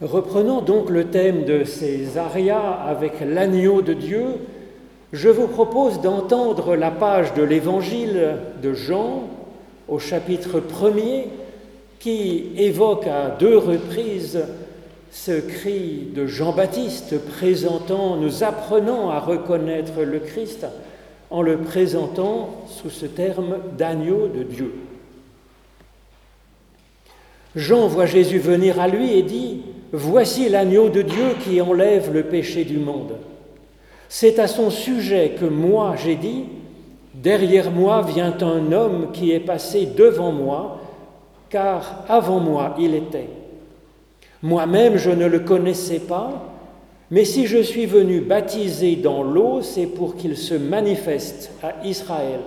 Reprenons donc le thème de ces arias avec l'agneau de Dieu. Je vous propose d'entendre la page de l'évangile de Jean au chapitre 1er qui évoque à deux reprises ce cri de Jean-Baptiste présentant, nous apprenant à reconnaître le Christ en le présentant sous ce terme d'agneau de Dieu. Jean voit Jésus venir à lui et dit, Voici l'agneau de Dieu qui enlève le péché du monde. C'est à son sujet que moi j'ai dit, Derrière moi vient un homme qui est passé devant moi, car avant moi il était. Moi-même je ne le connaissais pas, mais si je suis venu baptiser dans l'eau, c'est pour qu'il se manifeste à Israël.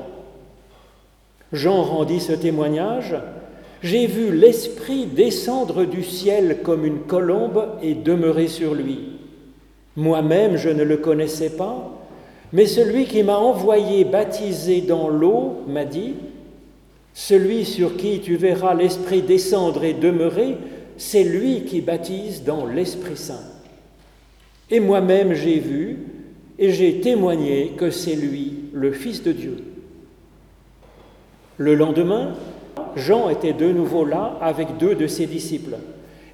Jean rendit ce témoignage j'ai vu l'Esprit descendre du ciel comme une colombe et demeurer sur lui. Moi-même, je ne le connaissais pas, mais celui qui m'a envoyé baptiser dans l'eau m'a dit, Celui sur qui tu verras l'Esprit descendre et demeurer, c'est lui qui baptise dans l'Esprit Saint. Et moi-même j'ai vu et j'ai témoigné que c'est lui, le Fils de Dieu. Le lendemain, Jean était de nouveau là avec deux de ses disciples.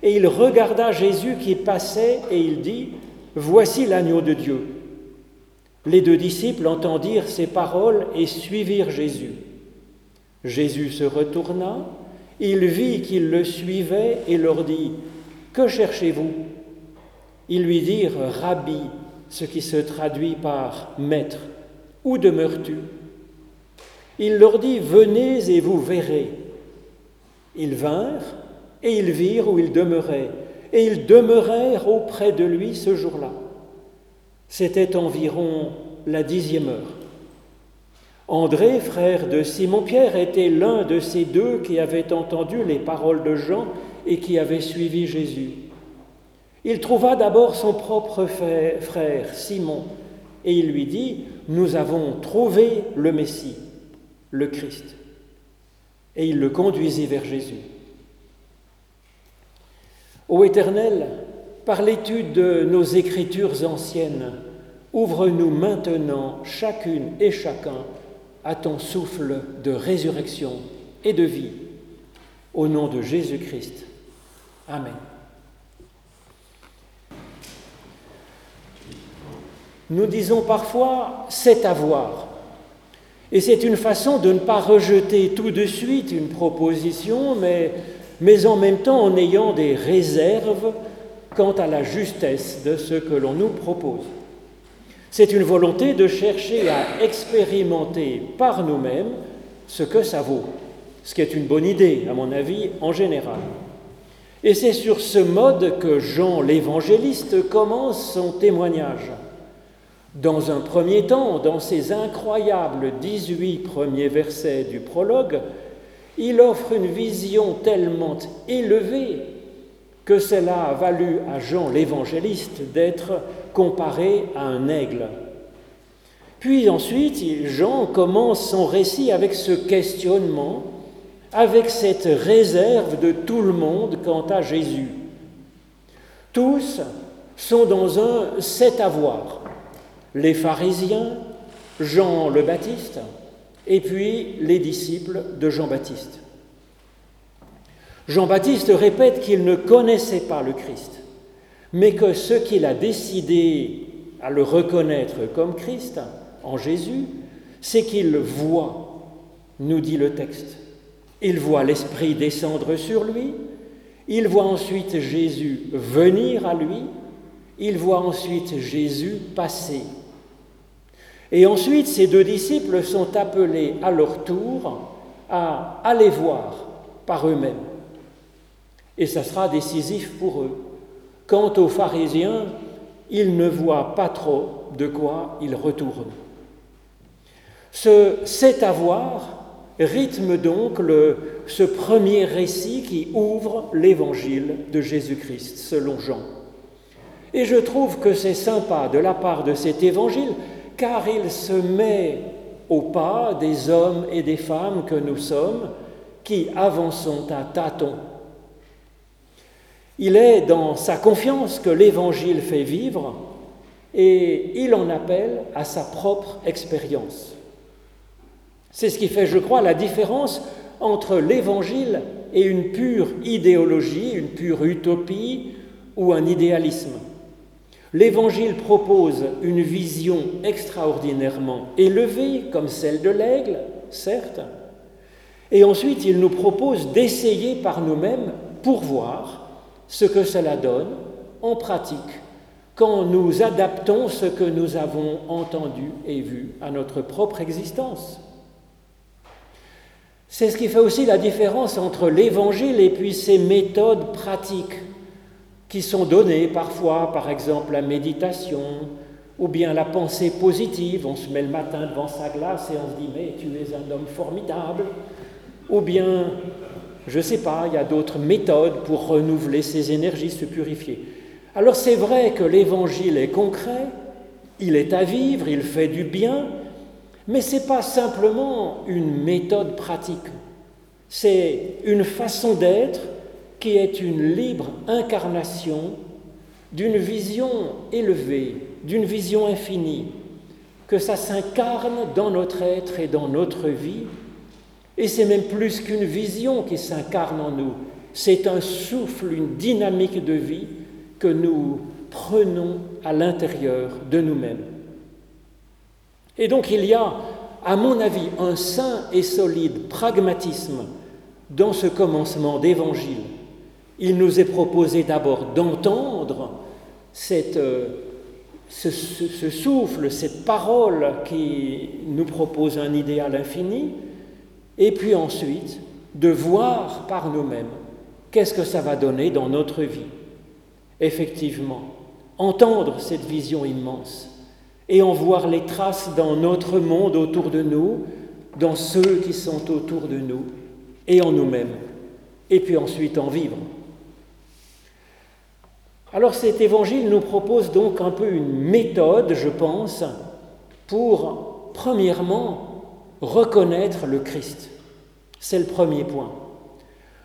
Et il regarda Jésus qui passait et il dit, Voici l'agneau de Dieu. Les deux disciples entendirent ces paroles et suivirent Jésus. Jésus se retourna, il vit qu'ils le suivaient et leur dit, Que cherchez-vous? Ils lui dirent, Rabbi, ce qui se traduit par Maître, où demeures-tu? Il leur dit, Venez et vous verrez. Ils vinrent et ils virent où il demeurait, et ils demeurèrent auprès de lui ce jour-là. C'était environ la dixième heure. André, frère de Simon-Pierre, était l'un de ces deux qui avaient entendu les paroles de Jean et qui avaient suivi Jésus. Il trouva d'abord son propre frère, Simon, et il lui dit, Nous avons trouvé le Messie, le Christ et il le conduisit vers Jésus. Ô Éternel, par l'étude de nos écritures anciennes, ouvre-nous maintenant chacune et chacun à ton souffle de résurrection et de vie. Au nom de Jésus-Christ. Amen. Nous disons parfois c'est à voir. Et c'est une façon de ne pas rejeter tout de suite une proposition, mais, mais en même temps en ayant des réserves quant à la justesse de ce que l'on nous propose. C'est une volonté de chercher à expérimenter par nous-mêmes ce que ça vaut, ce qui est une bonne idée, à mon avis, en général. Et c'est sur ce mode que Jean l'évangéliste commence son témoignage. Dans un premier temps, dans ces incroyables 18 premiers versets du prologue, il offre une vision tellement élevée que cela a valu à Jean l'évangéliste d'être comparé à un aigle. Puis ensuite, Jean commence son récit avec ce questionnement, avec cette réserve de tout le monde quant à Jésus. Tous sont dans un c'est à voir les pharisiens, Jean le Baptiste, et puis les disciples de Jean-Baptiste. Jean-Baptiste répète qu'il ne connaissait pas le Christ, mais que ce qu'il a décidé à le reconnaître comme Christ, en Jésus, c'est qu'il voit, nous dit le texte. Il voit l'Esprit descendre sur lui, il voit ensuite Jésus venir à lui, il voit ensuite Jésus passer et ensuite, ces deux disciples sont appelés à leur tour à aller voir par eux-mêmes. Et ça sera décisif pour eux. Quant aux pharisiens, ils ne voient pas trop de quoi ils retournent. Ce c'est à voir rythme donc le, ce premier récit qui ouvre l'évangile de Jésus-Christ selon Jean. Et je trouve que c'est sympa de la part de cet évangile car il se met au pas des hommes et des femmes que nous sommes qui avançons à tâtons. Il est dans sa confiance que l'Évangile fait vivre et il en appelle à sa propre expérience. C'est ce qui fait, je crois, la différence entre l'Évangile et une pure idéologie, une pure utopie ou un idéalisme. L'Évangile propose une vision extraordinairement élevée, comme celle de l'aigle, certes, et ensuite il nous propose d'essayer par nous-mêmes pour voir ce que cela donne en pratique quand nous adaptons ce que nous avons entendu et vu à notre propre existence. C'est ce qui fait aussi la différence entre l'Évangile et puis ces méthodes pratiques qui sont données parfois, par exemple la méditation ou bien la pensée positive. On se met le matin devant sa glace et on se dit mais tu es un homme formidable. Ou bien, je ne sais pas, il y a d'autres méthodes pour renouveler ses énergies, se purifier. Alors c'est vrai que l'Évangile est concret, il est à vivre, il fait du bien, mais ce n'est pas simplement une méthode pratique, c'est une façon d'être qui est une libre incarnation d'une vision élevée, d'une vision infinie, que ça s'incarne dans notre être et dans notre vie. Et c'est même plus qu'une vision qui s'incarne en nous, c'est un souffle, une dynamique de vie que nous prenons à l'intérieur de nous-mêmes. Et donc il y a, à mon avis, un saint et solide pragmatisme dans ce commencement d'évangile. Il nous est proposé d'abord d'entendre euh, ce, ce souffle, cette parole qui nous propose un idéal infini, et puis ensuite de voir par nous-mêmes qu'est-ce que ça va donner dans notre vie. Effectivement, entendre cette vision immense, et en voir les traces dans notre monde autour de nous, dans ceux qui sont autour de nous et en nous-mêmes, et puis ensuite en vivre. Alors cet évangile nous propose donc un peu une méthode, je pense, pour, premièrement, reconnaître le Christ. C'est le premier point.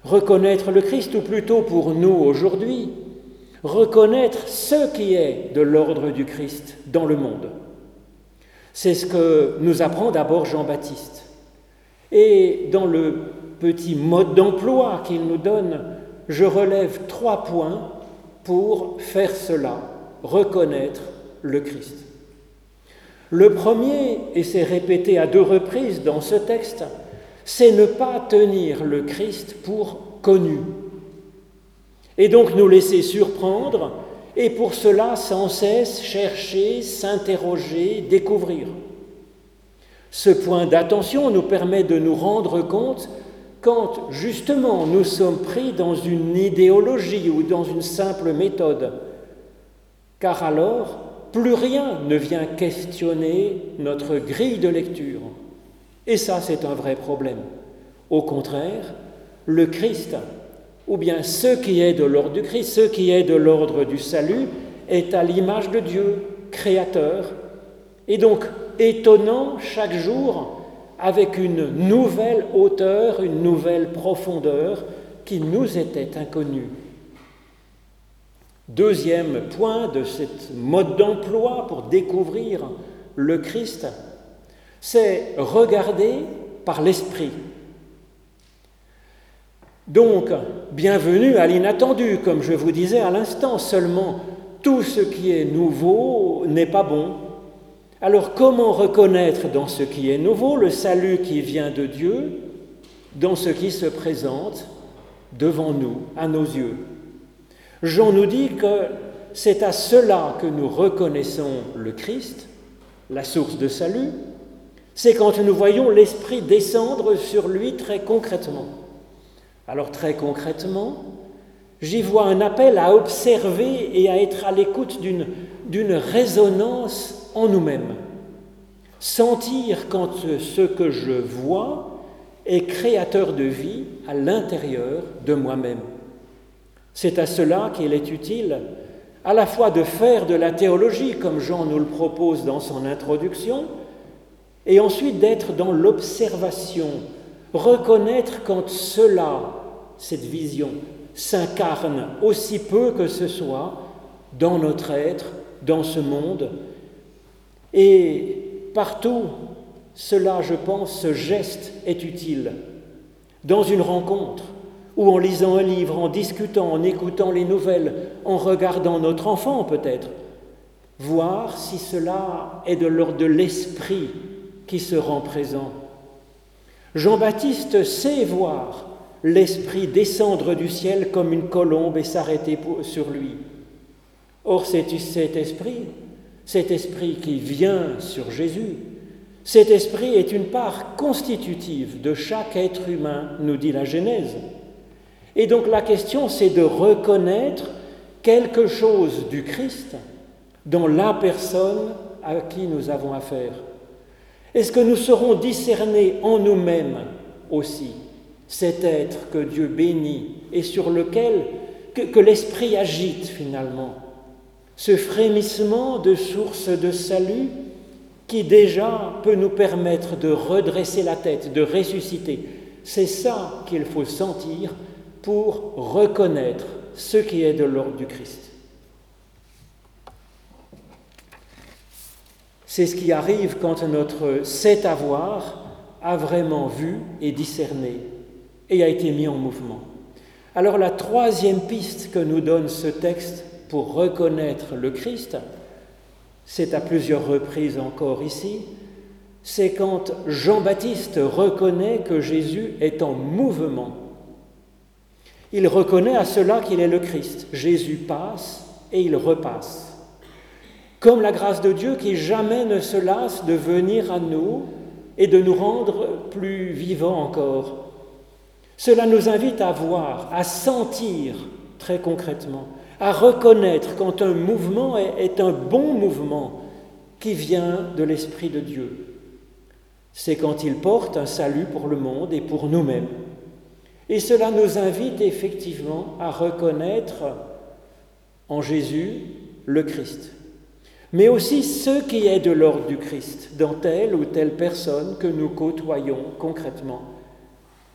Reconnaître le Christ, ou plutôt pour nous aujourd'hui, reconnaître ce qui est de l'ordre du Christ dans le monde. C'est ce que nous apprend d'abord Jean-Baptiste. Et dans le petit mode d'emploi qu'il nous donne, je relève trois points pour faire cela, reconnaître le Christ. Le premier, et c'est répété à deux reprises dans ce texte, c'est ne pas tenir le Christ pour connu, et donc nous laisser surprendre, et pour cela sans cesse chercher, s'interroger, découvrir. Ce point d'attention nous permet de nous rendre compte quand justement nous sommes pris dans une idéologie ou dans une simple méthode, car alors plus rien ne vient questionner notre grille de lecture. Et ça, c'est un vrai problème. Au contraire, le Christ ou bien ce qui est de l'ordre du Christ, ce qui est de l'ordre du salut, est à l'image de Dieu, créateur, et donc étonnant chaque jour avec une nouvelle hauteur, une nouvelle profondeur qui nous était inconnue. Deuxième point de ce mode d'emploi pour découvrir le Christ, c'est regarder par l'Esprit. Donc, bienvenue à l'inattendu, comme je vous disais à l'instant, seulement tout ce qui est nouveau n'est pas bon. Alors comment reconnaître dans ce qui est nouveau le salut qui vient de Dieu, dans ce qui se présente devant nous, à nos yeux? Jean nous dit que c'est à cela que nous reconnaissons le Christ, la source de salut, c'est quand nous voyons l'Esprit descendre sur lui très concrètement. Alors très concrètement, j'y vois un appel à observer et à être à l'écoute d'une résonance en nous-mêmes. Sentir quand ce que je vois est créateur de vie à l'intérieur de moi-même. C'est à cela qu'il est utile à la fois de faire de la théologie, comme Jean nous le propose dans son introduction, et ensuite d'être dans l'observation, reconnaître quand cela, cette vision, s'incarne aussi peu que ce soit dans notre être, dans ce monde. Et partout, cela, je pense, ce geste est utile. Dans une rencontre, ou en lisant un livre, en discutant, en écoutant les nouvelles, en regardant notre enfant peut-être, voir si cela est de l'ordre de l'esprit qui se rend présent. Jean-Baptiste sait voir l'esprit descendre du ciel comme une colombe et s'arrêter sur lui. Or, cet esprit, cet esprit qui vient sur Jésus, cet esprit est une part constitutive de chaque être humain, nous dit la Genèse. Et donc la question, c'est de reconnaître quelque chose du Christ dans la personne à qui nous avons affaire. Est-ce que nous serons discernés en nous-mêmes aussi cet être que Dieu bénit et sur lequel que, l'Esprit agite finalement Ce frémissement de source de salut qui déjà peut nous permettre de redresser la tête, de ressusciter. C'est ça qu'il faut sentir pour reconnaître ce qui est de l'ordre du Christ. C'est ce qui arrive quand notre cet avoir a vraiment vu et discerné et a été mis en mouvement. Alors la troisième piste que nous donne ce texte pour reconnaître le Christ, c'est à plusieurs reprises encore ici, c'est quand Jean-Baptiste reconnaît que Jésus est en mouvement. Il reconnaît à cela qu'il est le Christ. Jésus passe et il repasse. Comme la grâce de Dieu qui jamais ne se lasse de venir à nous et de nous rendre plus vivants encore. Cela nous invite à voir, à sentir très concrètement à reconnaître quand un mouvement est, un bon mouvement qui vient de l'Esprit de Dieu. C'est quand il porte un salut pour le monde et pour nous-mêmes. Et cela nous invite effectivement à reconnaître en Jésus le Christ, mais aussi ce qui est de l'ordre du Christ dans telle ou telle personne que nous côtoyons concrètement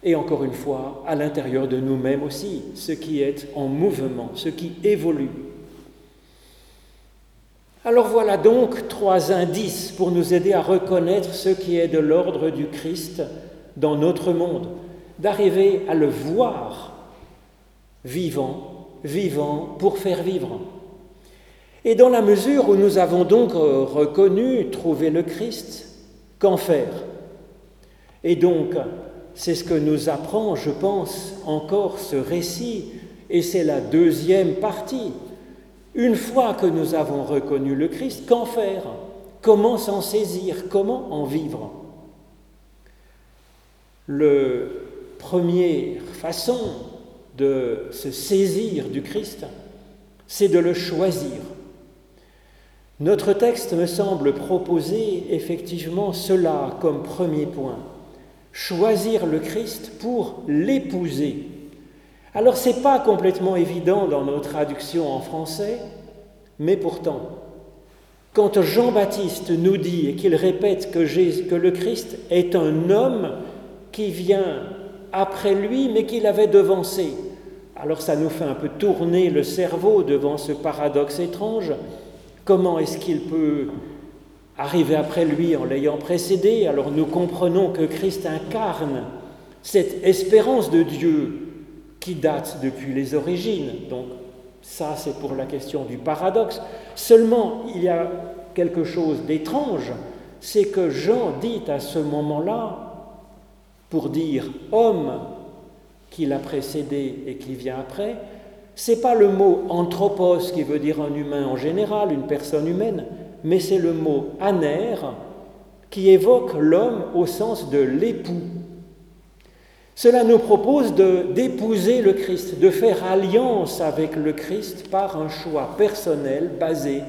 et encore une fois, à l'intérieur de nous-mêmes aussi, ce qui est en mouvement, ce qui évolue. Alors voilà donc trois indices pour nous aider à reconnaître ce qui est de l'ordre du Christ dans notre monde, d'arriver à le voir vivant, vivant pour faire vivre. Et dans la mesure où nous avons donc reconnu, trouvé le Christ, qu'en faire? Et donc, c'est ce que nous apprend, je pense, encore ce récit, et c'est la deuxième partie. Une fois que nous avons reconnu le Christ, qu'en faire? Comment s'en saisir? Comment en vivre? La première façon de se saisir du Christ, c'est de le choisir. Notre texte me semble proposer effectivement cela comme premier point choisir le Christ pour l'épouser. Alors ce n'est pas complètement évident dans nos traductions en français, mais pourtant, quand Jean-Baptiste nous dit et qu'il répète que, que le Christ est un homme qui vient après lui, mais qu'il avait devancé, alors ça nous fait un peu tourner le cerveau devant ce paradoxe étrange. Comment est-ce qu'il peut arrivé après lui en l'ayant précédé, alors nous comprenons que Christ incarne cette espérance de Dieu qui date depuis les origines. Donc ça, c'est pour la question du paradoxe. Seulement, il y a quelque chose d'étrange, c'est que Jean dit à ce moment-là, pour dire homme qui l'a précédé et qui vient après, c'est pas le mot anthropos qui veut dire un humain en général, une personne humaine, mais c'est le mot aner qui évoque l'homme au sens de l'époux. Cela nous propose d'épouser le Christ, de faire alliance avec le Christ par un choix personnel basé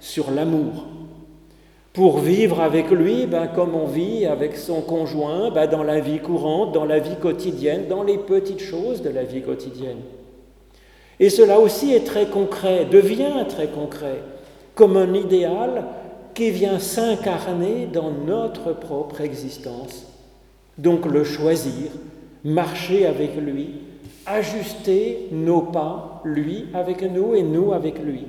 sur l'amour. Pour vivre avec lui, ben, comme on vit avec son conjoint, ben, dans la vie courante, dans la vie quotidienne, dans les petites choses de la vie quotidienne. Et cela aussi est très concret, devient très concret comme un idéal qui vient s'incarner dans notre propre existence. Donc le choisir, marcher avec lui, ajuster nos pas, lui avec nous et nous avec lui.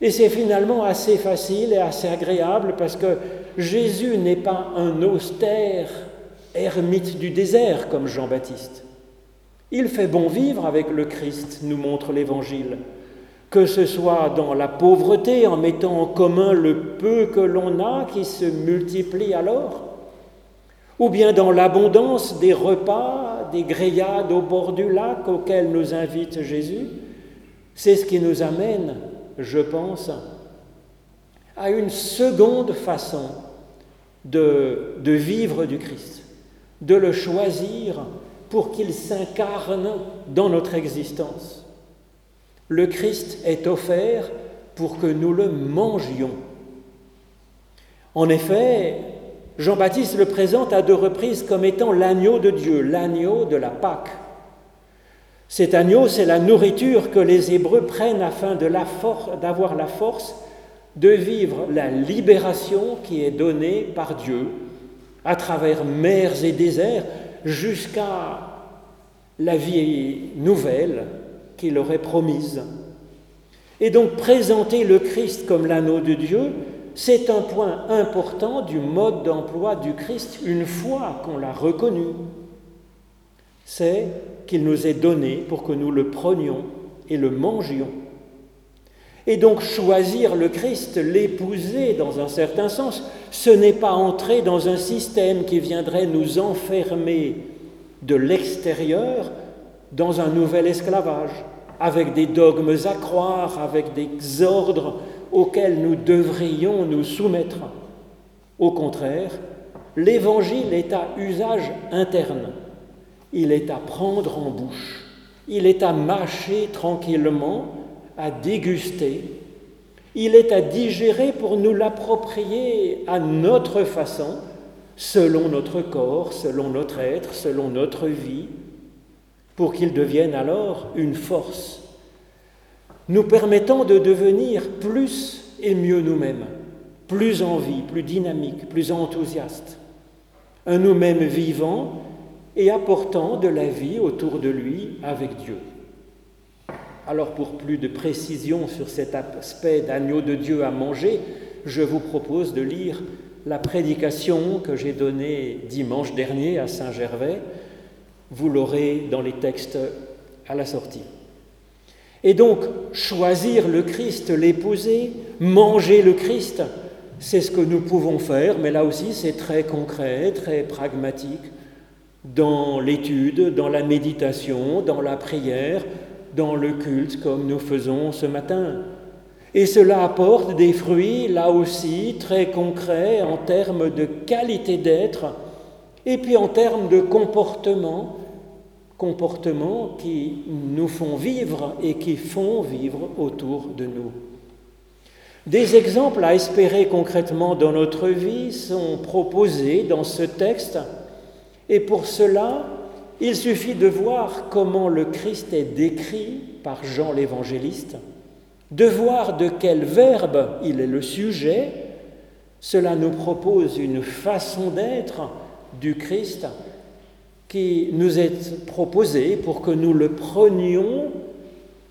Et c'est finalement assez facile et assez agréable parce que Jésus n'est pas un austère ermite du désert comme Jean-Baptiste. Il fait bon vivre avec le Christ, nous montre l'Évangile, que ce soit dans la pauvreté en mettant en commun le peu que l'on a qui se multiplie alors, ou bien dans l'abondance des repas, des grillades au bord du lac auxquels nous invite Jésus. C'est ce qui nous amène, je pense, à une seconde façon de, de vivre du Christ, de le choisir pour qu'il s'incarne dans notre existence. Le Christ est offert pour que nous le mangions. En effet, Jean-Baptiste le présente à deux reprises comme étant l'agneau de Dieu, l'agneau de la Pâque. Cet agneau, c'est la nourriture que les Hébreux prennent afin d'avoir la force de vivre la libération qui est donnée par Dieu à travers mers et déserts jusqu'à la vie nouvelle qu'il leur est promise. Et donc présenter le Christ comme l'agneau de Dieu, c'est un point important du mode d'emploi du Christ une fois qu'on l'a reconnu. C'est qu'il nous est donné pour que nous le prenions et le mangions. Et donc choisir le Christ, l'épouser dans un certain sens, ce n'est pas entrer dans un système qui viendrait nous enfermer de l'extérieur dans un nouvel esclavage, avec des dogmes à croire, avec des ordres auxquels nous devrions nous soumettre. Au contraire, l'évangile est à usage interne. Il est à prendre en bouche. Il est à mâcher tranquillement, à déguster. Il est à digérer pour nous l'approprier à notre façon, selon notre corps, selon notre être, selon notre vie, pour qu'il devienne alors une force nous permettant de devenir plus et mieux nous-mêmes, plus en vie, plus dynamique, plus enthousiaste, un nous-mêmes vivant et apportant de la vie autour de lui avec Dieu. Alors pour plus de précision sur cet aspect d'agneau de Dieu à manger, je vous propose de lire la prédication que j'ai donnée dimanche dernier à Saint-Gervais. Vous l'aurez dans les textes à la sortie. Et donc, choisir le Christ, l'épouser, manger le Christ, c'est ce que nous pouvons faire, mais là aussi c'est très concret, très pragmatique, dans l'étude, dans la méditation, dans la prière, dans le culte comme nous faisons ce matin. Et cela apporte des fruits, là aussi, très concrets en termes de qualité d'être et puis en termes de comportement comportements qui nous font vivre et qui font vivre autour de nous. Des exemples à espérer concrètement dans notre vie sont proposés dans ce texte et pour cela, il suffit de voir comment le Christ est décrit par Jean l'évangéliste, de voir de quel verbe il est le sujet. Cela nous propose une façon d'être du Christ qui nous est proposé pour que nous le prenions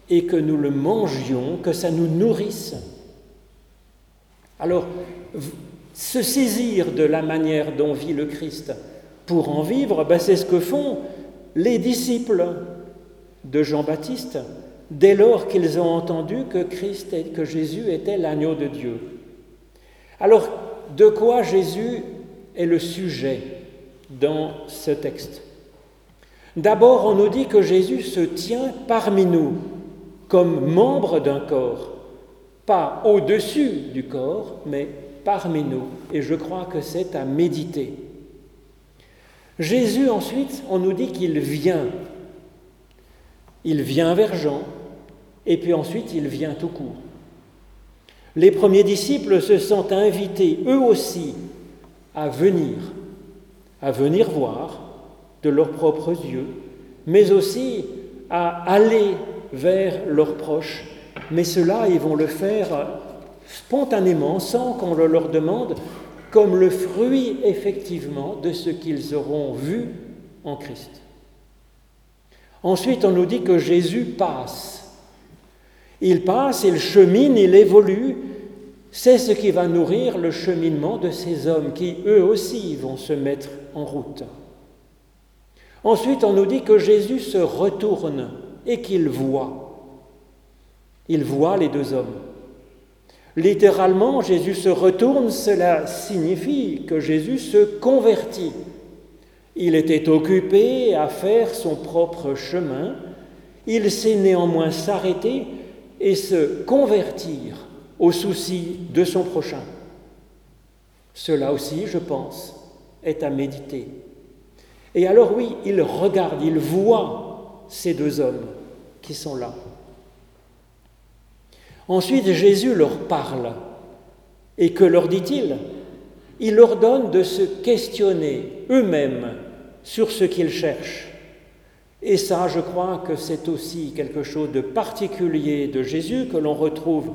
et que nous le mangions, que ça nous nourrisse. Alors, se saisir de la manière dont vit le Christ pour en vivre, ben c'est ce que font les disciples de Jean-Baptiste dès lors qu'ils ont entendu que Christ que Jésus était l'agneau de Dieu. Alors, de quoi Jésus est le sujet? Dans ce texte D'abord, on nous dit que Jésus se tient parmi nous comme membre d'un corps, pas au-dessus du corps, mais parmi nous. Et je crois que c'est à méditer. Jésus, ensuite, on nous dit qu'il vient. Il vient vers Jean, et puis ensuite il vient tout court. Les premiers disciples se sont invités, eux aussi, à venir, à venir voir, de leurs propres yeux, mais aussi à aller vers leurs proches. Mais cela, ils vont le faire spontanément, sans qu'on le leur demande, comme le fruit effectivement de ce qu'ils auront vu en Christ. Ensuite, on nous dit que Jésus passe. Il passe, il chemine, il évolue. C'est ce qui va nourrir le cheminement de ces hommes qui, eux aussi, vont se mettre en route. Ensuite, on nous dit que Jésus se retourne et qu'il voit. Il voit les deux hommes. Littéralement, Jésus se retourne, cela signifie que Jésus se convertit. Il était occupé à faire son propre chemin, il sait néanmoins s'arrêter et se convertir au souci de son prochain. Cela aussi, je pense, est à méditer. Et alors oui, il regarde, il voit ces deux hommes qui sont là. Ensuite, Jésus leur parle. Et que leur dit-il? Il leur donne de se questionner eux-mêmes sur ce qu'ils cherchent. Et ça, je crois que c'est aussi quelque chose de particulier de Jésus que l'on retrouve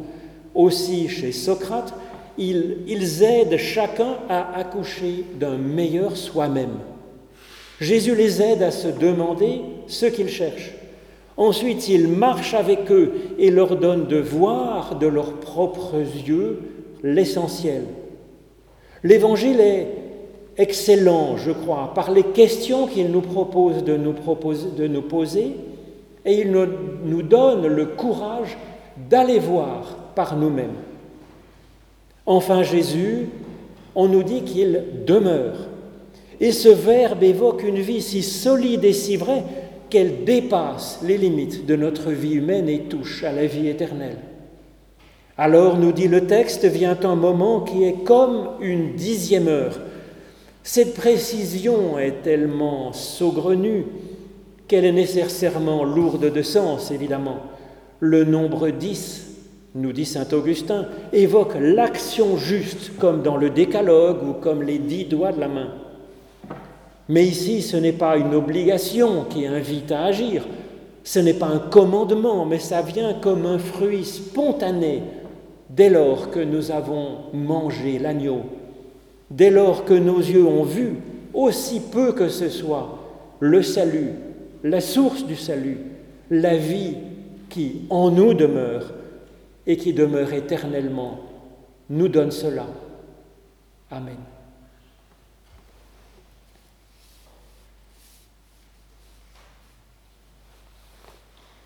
aussi chez Socrate. Ils, aident chacun à accoucher d'un meilleur soi-même. Jésus les aide à se demander ce qu'ils cherchent. Ensuite, il marche avec eux et leur donne de voir de leurs propres yeux l'essentiel. L'évangile est excellent, je crois, par les questions qu'il nous propose de nous poser et il nous donne le courage d'aller voir par nous-mêmes. Enfin, Jésus, on nous dit qu'il demeure. Et ce verbe évoque une vie si solide et si vraie qu'elle dépasse les limites de notre vie humaine et touche à la vie éternelle. Alors, nous dit le texte, vient un moment qui est comme une dixième heure. Cette précision est tellement saugrenue qu'elle est nécessairement lourde de sens, évidemment. Le nombre dix, nous dit Saint Augustin, évoque l'action juste, comme dans le décalogue ou comme les dix doigts de la main. Mais ici, ce n'est pas une obligation qui invite à agir, ce n'est pas un commandement, mais ça vient comme un fruit spontané dès lors que nous avons mangé l'agneau, dès lors que nos yeux ont vu, aussi peu que ce soit, le salut, la source du salut, la vie qui en nous demeure et qui demeure éternellement, nous donne cela. Amen.